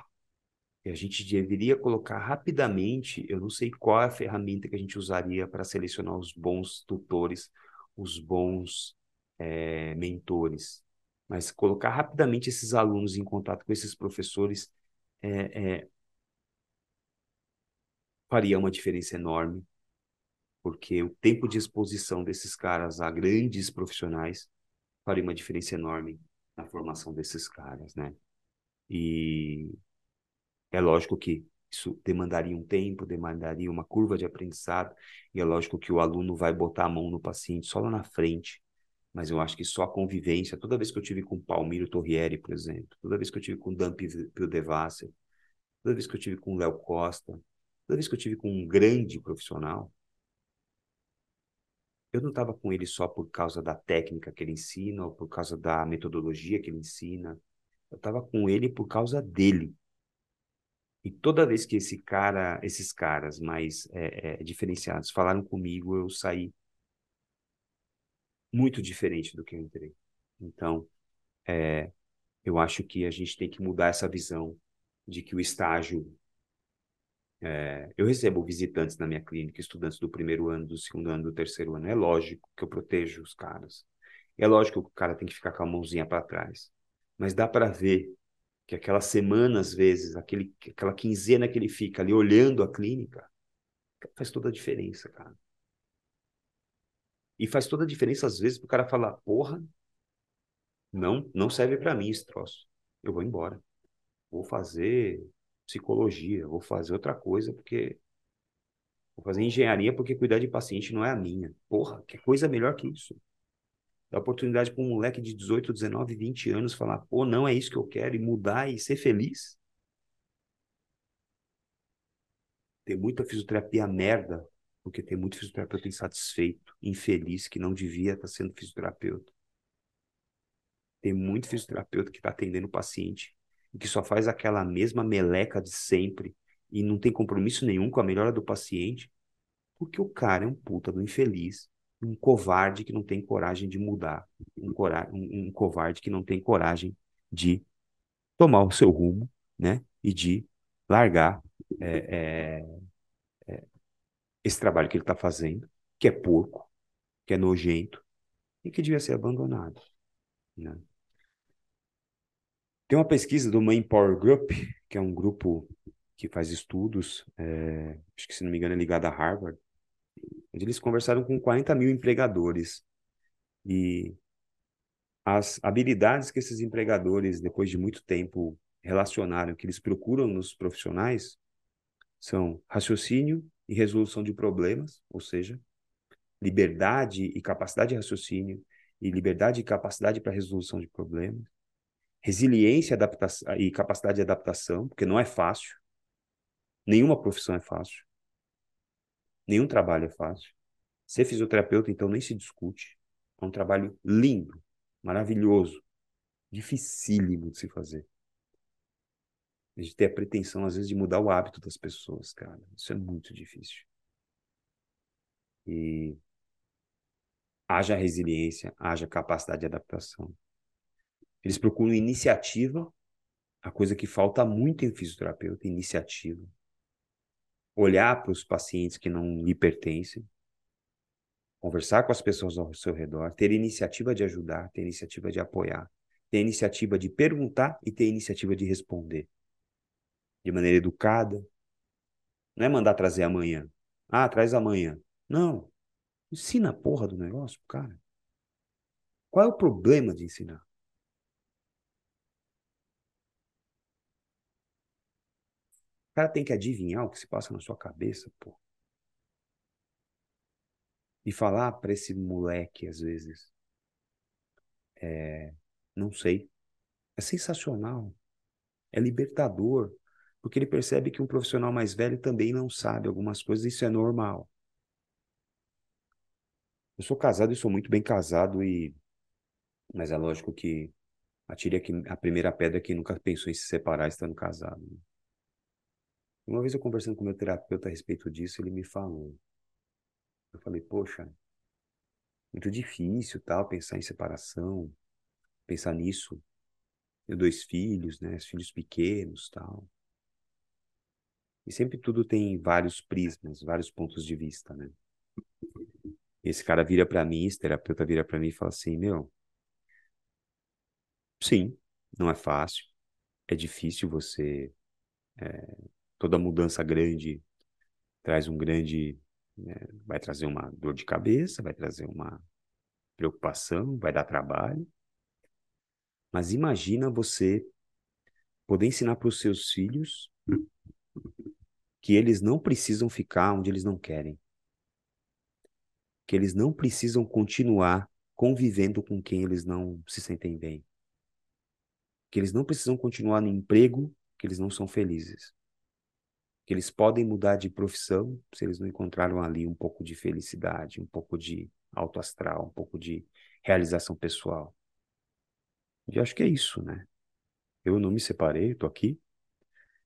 a gente deveria colocar rapidamente, eu não sei qual é a ferramenta que a gente usaria para selecionar os bons tutores, os bons é, mentores, mas colocar rapidamente esses alunos em contato com esses professores é, é, faria uma diferença enorme, porque o tempo de exposição desses caras a grandes profissionais faria uma diferença enorme na formação desses caras, né? E é lógico que isso demandaria um tempo, demandaria uma curva de aprendizado, e é lógico que o aluno vai botar a mão no paciente só lá na frente, Mas eu acho que só a convivência, toda vez que eu tive com Palmiro Torrieri, por exemplo, toda vez que eu tive com Dan Pildevasser, toda vez que eu tive com Léo Costa, toda vez que eu tive com um grande profissional, eu não estava com ele só por causa da técnica que ele ensina ou por causa da metodologia que ele ensina. Eu estava com ele por causa dele. E toda vez que esse cara, esses caras mais é, é, diferenciados falaram comigo, eu saí muito diferente do que eu entrei. Então, é, eu acho que a gente tem que mudar essa visão de que o estágio. É, eu recebo visitantes na minha clínica, estudantes do primeiro ano, do segundo ano, do terceiro ano. É lógico que eu protejo os caras. É lógico que o cara tem que ficar com a mãozinha para trás. Mas dá para ver que aquela semana, às vezes, aquele, aquela quinzena que ele fica ali olhando a clínica, faz toda a diferença, cara. E faz toda a diferença, às vezes, para o cara falar, porra, não, não serve para mim esse troço. Eu vou embora. Vou fazer psicologia, vou fazer outra coisa, porque vou fazer engenharia porque cuidar de paciente não é a minha. Porra, que coisa melhor que isso. Dá oportunidade para um moleque de 18, 19, 20 anos falar, pô, não é isso que eu quero, e mudar e ser feliz. Tem muita fisioterapia merda porque tem muito fisioterapeuta insatisfeito, infeliz, que não devia estar sendo fisioterapeuta. Tem muito fisioterapeuta que está atendendo o paciente e que só faz aquela mesma meleca de sempre e não tem compromisso nenhum com a melhora do paciente, porque o cara é um puta do infeliz, um covarde que não tem coragem de mudar, um, cora um, um covarde que não tem coragem de tomar o seu rumo, né, e de largar é, é, esse trabalho que ele está fazendo, que é porco, que é nojento e que devia ser abandonado. Né? Tem uma pesquisa do Main Power Group, que é um grupo que faz estudos, é, acho que se não me engano é ligado a Harvard, onde eles conversaram com 40 mil empregadores. E as habilidades que esses empregadores, depois de muito tempo, relacionaram, que eles procuram nos profissionais, são raciocínio, e resolução de problemas, ou seja, liberdade e capacidade de raciocínio e liberdade e capacidade para resolução de problemas, resiliência adaptação, e capacidade de adaptação, porque não é fácil. Nenhuma profissão é fácil. Nenhum trabalho é fácil. Ser fisioterapeuta, então, nem se discute. É um trabalho lindo, maravilhoso, dificílimo de se fazer. A gente tem a pretensão, às vezes, de mudar o hábito das pessoas, cara. Isso é muito difícil. E haja resiliência, haja capacidade de adaptação. Eles procuram iniciativa, a coisa que falta muito em fisioterapeuta, iniciativa. Olhar para os pacientes que não lhe pertencem, conversar com as pessoas ao seu redor, ter iniciativa de ajudar, ter iniciativa de apoiar, ter iniciativa de perguntar e ter iniciativa de responder de maneira educada. Não é mandar trazer amanhã. Ah, traz amanhã. Não. Ensina a porra do negócio, cara. Qual é o problema de ensinar? O cara tem que adivinhar o que se passa na sua cabeça, pô. E falar para esse moleque, às vezes, é, não sei. É sensacional. É libertador porque ele percebe que um profissional mais velho também não sabe algumas coisas, isso é normal. Eu sou casado e sou muito bem casado e mas é lógico que atire a primeira pedra que nunca pensou em se separar estando casado. Né? Uma vez eu conversando com meu terapeuta a respeito disso, ele me falou. Eu falei, poxa, muito difícil tal pensar em separação, pensar nisso. Tenho dois filhos, né, filhos pequenos, tal. E sempre tudo tem vários prismas, vários pontos de vista, né? Esse cara vira para mim, esse terapeuta vira para mim e fala assim: Meu, sim, não é fácil, é difícil você. É, toda mudança grande traz um grande. Né, vai trazer uma dor de cabeça, vai trazer uma preocupação, vai dar trabalho. Mas imagina você poder ensinar para os seus filhos que eles não precisam ficar onde eles não querem. Que eles não precisam continuar convivendo com quem eles não se sentem bem. Que eles não precisam continuar no emprego, que eles não são felizes. Eles podem mudar de profissão se eles não encontraram ali um pouco de felicidade, um pouco de alto astral, um pouco de realização pessoal. E acho que é isso, né? Eu não me separei, estou aqui.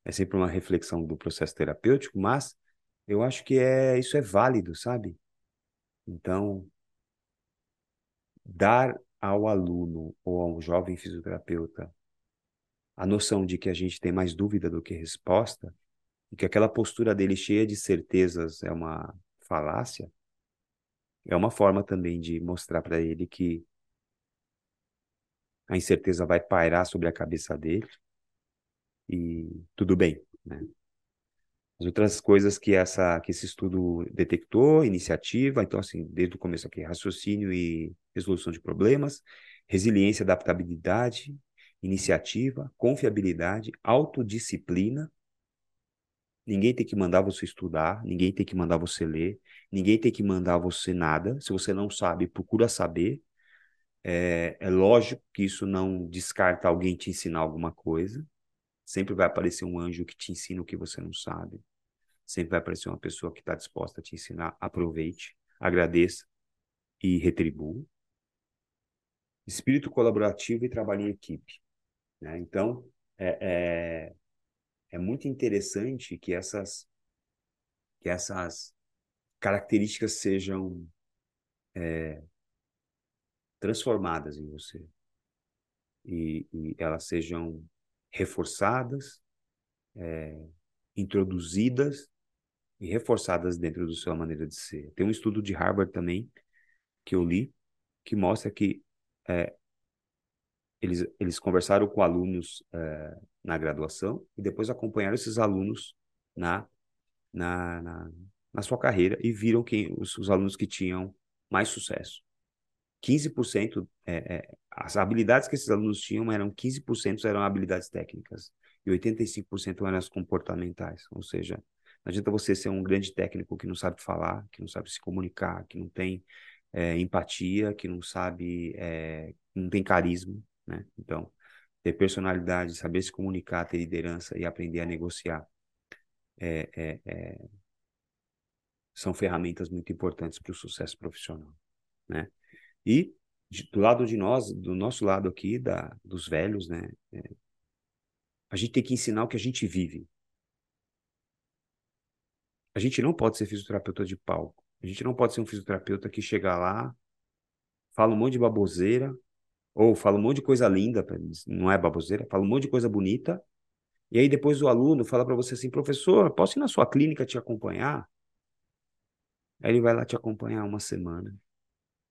É sempre uma reflexão do processo terapêutico, mas eu acho que é isso é válido, sabe? Então, dar ao aluno ou ao jovem fisioterapeuta a noção de que a gente tem mais dúvida do que resposta que aquela postura dele cheia de certezas é uma falácia, é uma forma também de mostrar para ele que a incerteza vai pairar sobre a cabeça dele e tudo bem, né? As outras coisas que essa que esse estudo detectou, iniciativa, então assim, desde o começo aqui, raciocínio e resolução de problemas, resiliência, adaptabilidade, iniciativa, confiabilidade, autodisciplina. Ninguém tem que mandar você estudar, ninguém tem que mandar você ler, ninguém tem que mandar você nada. Se você não sabe, procura saber. É, é lógico que isso não descarta alguém te ensinar alguma coisa. Sempre vai aparecer um anjo que te ensina o que você não sabe. Sempre vai aparecer uma pessoa que está disposta a te ensinar. Aproveite, agradeça e retribua. Espírito colaborativo e trabalho em equipe. Né? Então, é, é, é muito interessante que essas, que essas características sejam é, transformadas em você e, e elas sejam reforçadas, é, introduzidas e reforçadas dentro da sua maneira de ser. Tem um estudo de Harvard também que eu li que mostra que é, eles, eles conversaram com alunos é, na graduação e depois acompanharam esses alunos na, na, na, na sua carreira e viram quem os, os alunos que tinham mais sucesso. 15%, é, é, as habilidades que esses alunos tinham eram 15% eram habilidades técnicas e 85% eram as comportamentais. Ou seja, não adianta você ser um grande técnico que não sabe falar, que não sabe se comunicar, que não tem é, empatia, que não sabe, é, não tem carisma, né? Então, ter personalidade, saber se comunicar, ter liderança e aprender a negociar é, é, é são ferramentas muito importantes para o sucesso profissional, né? E de, do lado de nós, do nosso lado aqui, da, dos velhos, né? É, a gente tem que ensinar o que a gente vive. A gente não pode ser fisioterapeuta de palco. A gente não pode ser um fisioterapeuta que chega lá, fala um monte de baboseira, ou fala um monte de coisa linda, não é baboseira, fala um monte de coisa bonita, e aí depois o aluno fala para você assim, professor, posso ir na sua clínica te acompanhar? Aí ele vai lá te acompanhar uma semana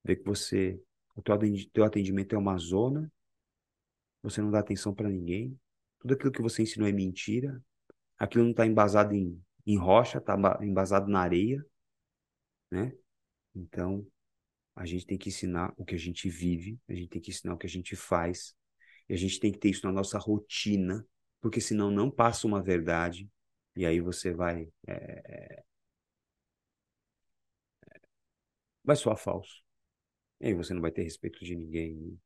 vê que você, o teu atendimento é uma zona, você não dá atenção para ninguém, tudo aquilo que você ensinou é mentira, aquilo não está embasado em, em rocha, está embasado na areia, né? Então, a gente tem que ensinar o que a gente vive, a gente tem que ensinar o que a gente faz, e a gente tem que ter isso na nossa rotina, porque senão não passa uma verdade, e aí você vai. É, vai soar falso. E aí você não vai ter respeito de ninguém.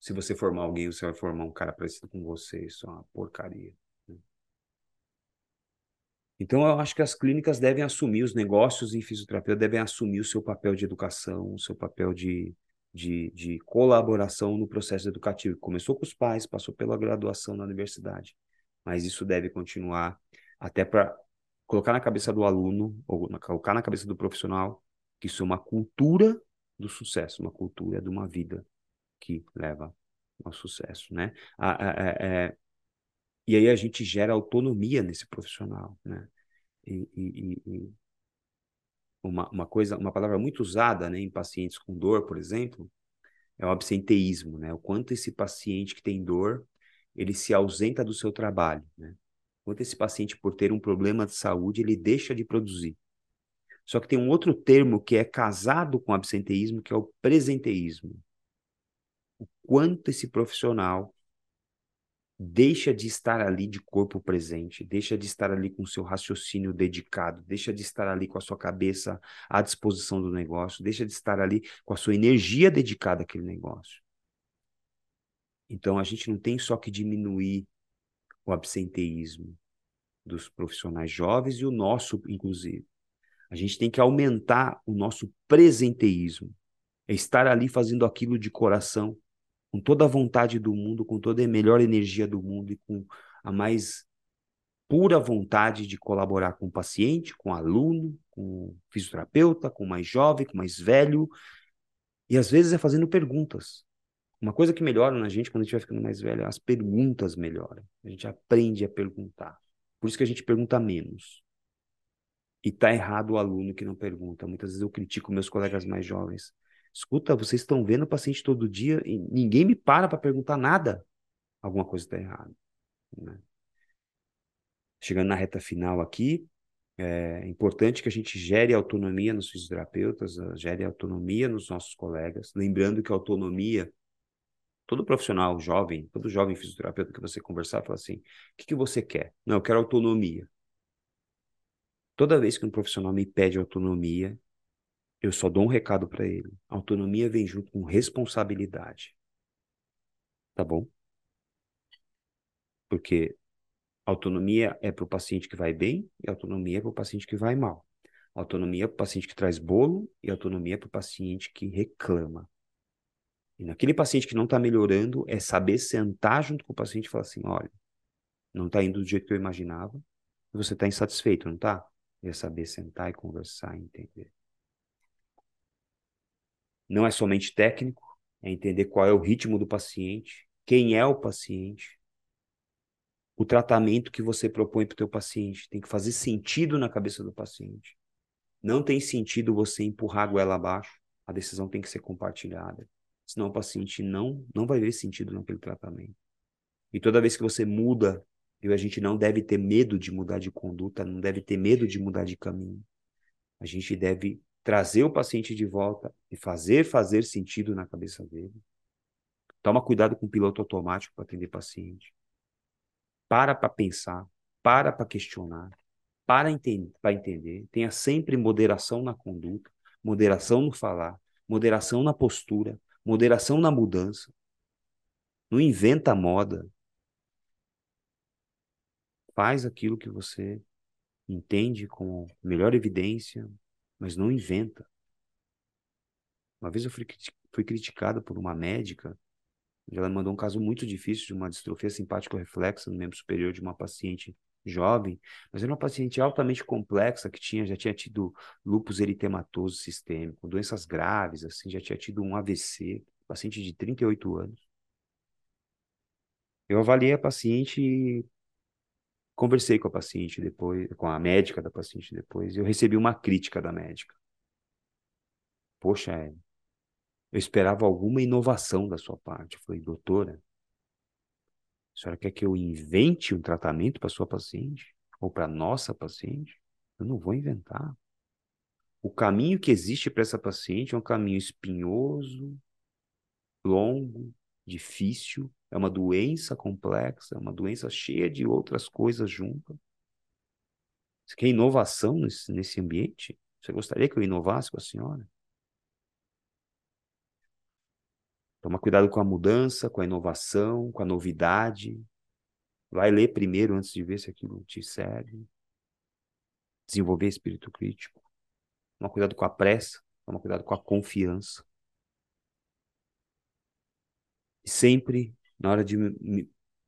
Se você formar alguém, você vai formar um cara parecido com você. Isso é uma porcaria. Então, eu acho que as clínicas devem assumir, os negócios em fisioterapia devem assumir o seu papel de educação, o seu papel de, de, de colaboração no processo educativo. Começou com os pais, passou pela graduação na universidade, mas isso deve continuar até para colocar na cabeça do aluno, ou colocar na cabeça do profissional, que isso é uma cultura do sucesso, uma cultura de uma vida que leva ao sucesso, né? é, e aí a gente gera autonomia nesse profissional, né? E, e, e uma, uma coisa, uma palavra muito usada, né, em pacientes com dor, por exemplo, é o absenteísmo, né? O quanto esse paciente que tem dor, ele se ausenta do seu trabalho, né? Quanto esse paciente, por ter um problema de saúde, ele deixa de produzir. Só que tem um outro termo que é casado com absenteísmo, que é o presenteísmo. O quanto esse profissional deixa de estar ali de corpo presente, deixa de estar ali com o seu raciocínio dedicado, deixa de estar ali com a sua cabeça à disposição do negócio, deixa de estar ali com a sua energia dedicada àquele negócio. Então a gente não tem só que diminuir o absenteísmo dos profissionais jovens e o nosso, inclusive. A gente tem que aumentar o nosso presenteísmo. É estar ali fazendo aquilo de coração, com toda a vontade do mundo, com toda a melhor energia do mundo e com a mais pura vontade de colaborar com o paciente, com o aluno, com o fisioterapeuta, com o mais jovem, com o mais velho. E às vezes é fazendo perguntas. Uma coisa que melhora na gente quando a gente vai ficando mais velho, as perguntas melhoram. A gente aprende a perguntar. Por isso que a gente pergunta menos. E tá errado o aluno que não pergunta. Muitas vezes eu critico meus colegas mais jovens. Escuta, vocês estão vendo o paciente todo dia e ninguém me para para perguntar nada. Alguma coisa está errada. Né? Chegando na reta final aqui, é importante que a gente gere autonomia nos fisioterapeutas, gere autonomia nos nossos colegas. Lembrando que autonomia todo profissional jovem, todo jovem fisioterapeuta que você conversar, fala assim: o que, que você quer? Não, eu quero autonomia. Toda vez que um profissional me pede autonomia, eu só dou um recado para ele. Autonomia vem junto com responsabilidade. Tá bom? Porque autonomia é para o paciente que vai bem e autonomia é para o paciente que vai mal. Autonomia é para o paciente que traz bolo e autonomia é para o paciente que reclama. E naquele paciente que não está melhorando, é saber sentar junto com o paciente e falar assim: olha, não está indo do jeito que eu imaginava, você está insatisfeito, não está? É saber sentar e conversar e entender. Não é somente técnico, é entender qual é o ritmo do paciente, quem é o paciente, o tratamento que você propõe para o teu paciente tem que fazer sentido na cabeça do paciente. Não tem sentido você empurrar a goela abaixo, a decisão tem que ser compartilhada. Senão o paciente não, não vai ver sentido naquele tratamento. E toda vez que você muda, e a gente não deve ter medo de mudar de conduta, não deve ter medo de mudar de caminho. A gente deve trazer o paciente de volta e fazer fazer sentido na cabeça dele. Toma cuidado com o piloto automático para atender paciente. Para para pensar, para para questionar, para entender, para entender. Tenha sempre moderação na conduta, moderação no falar, moderação na postura, moderação na mudança. Não inventa moda. Faz aquilo que você entende com melhor evidência, mas não inventa. Uma vez eu fui, fui criticado por uma médica, ela mandou um caso muito difícil de uma distrofia simpático-reflexa no membro superior de uma paciente jovem, mas era uma paciente altamente complexa que tinha já tinha tido lúpus eritematoso sistêmico, doenças graves, assim, já tinha tido um AVC, paciente de 38 anos. Eu avaliei a paciente conversei com a paciente depois, com a médica da paciente depois, e eu recebi uma crítica da médica. Poxa, eu esperava alguma inovação da sua parte. Eu falei, doutora, a senhora quer que eu invente um tratamento para sua paciente? Ou para nossa paciente? Eu não vou inventar. O caminho que existe para essa paciente é um caminho espinhoso, longo, difícil, é uma doença complexa, é uma doença cheia de outras coisas juntas. Você quer inovação nesse, nesse ambiente? Você gostaria que eu inovasse com a senhora? Toma cuidado com a mudança, com a inovação, com a novidade. Vai ler primeiro antes de ver se aquilo te serve. Desenvolver espírito crítico. Toma cuidado com a pressa, toma cuidado com a confiança. E sempre, na hora de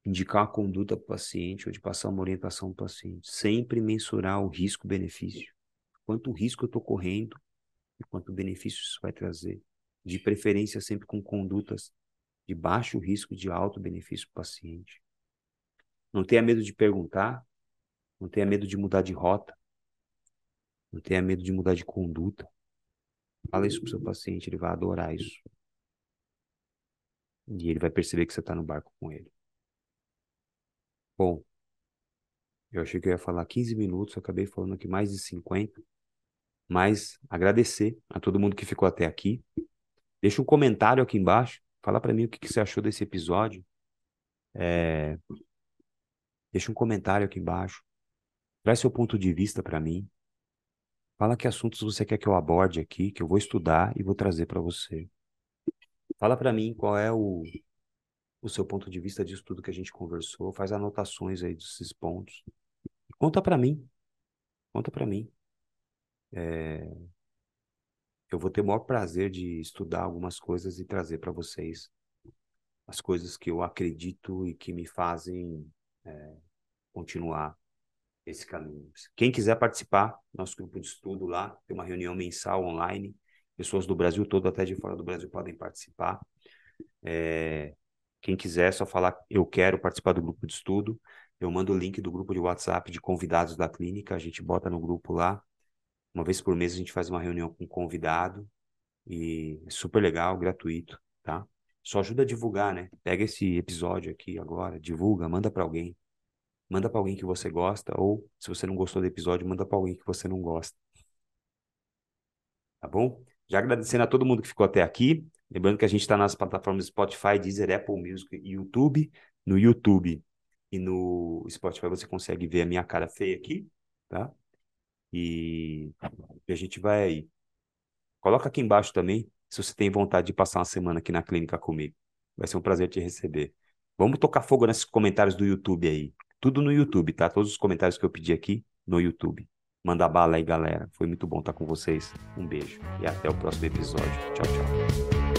indicar a conduta para o paciente ou de passar uma orientação para o paciente, sempre mensurar o risco-benefício. Quanto risco eu estou correndo e quanto benefício isso vai trazer de preferência sempre com condutas de baixo risco de alto benefício para o paciente. Não tenha medo de perguntar, não tenha medo de mudar de rota, não tenha medo de mudar de conduta. Fala isso para o seu paciente, ele vai adorar isso. E ele vai perceber que você está no barco com ele. Bom, eu achei que eu ia falar 15 minutos, acabei falando aqui mais de 50. Mas agradecer a todo mundo que ficou até aqui. Deixa um comentário aqui embaixo. Fala para mim o que, que, você achou desse episódio. É... Deixa um comentário aqui embaixo. Traz seu ponto de vista para mim. Fala que assuntos você quer que eu aborde aqui, que eu vou estudar e vou trazer para você. Fala para mim qual é o, o seu ponto de vista disso tudo que a gente conversou. Faz anotações aí desses pontos. Conta para mim. Conta para mim. É... Eu vou ter o maior prazer de estudar algumas coisas e trazer para vocês as coisas que eu acredito e que me fazem é, continuar esse caminho. Quem quiser participar, nosso grupo de estudo lá, tem uma reunião mensal online, pessoas do Brasil todo, até de fora do Brasil, podem participar. É, quem quiser, é só falar, eu quero participar do grupo de estudo, eu mando o link do grupo de WhatsApp de convidados da clínica, a gente bota no grupo lá. Uma vez por mês a gente faz uma reunião com um convidado e é super legal, gratuito, tá? Só ajuda a divulgar, né? Pega esse episódio aqui agora, divulga, manda para alguém. Manda para alguém que você gosta ou se você não gostou do episódio, manda para alguém que você não gosta. Tá bom? Já agradecendo a todo mundo que ficou até aqui. Lembrando que a gente está nas plataformas Spotify, Deezer, Apple Music e YouTube. No YouTube e no Spotify você consegue ver a minha cara feia aqui, tá? E, a gente vai. Coloca aqui embaixo também se você tem vontade de passar uma semana aqui na clínica comigo. Vai ser um prazer te receber. Vamos tocar fogo nesses comentários do YouTube aí. Tudo no YouTube, tá? Todos os comentários que eu pedi aqui no YouTube. Manda bala aí, galera. Foi muito bom estar com vocês. Um beijo e até o próximo episódio. Tchau, tchau.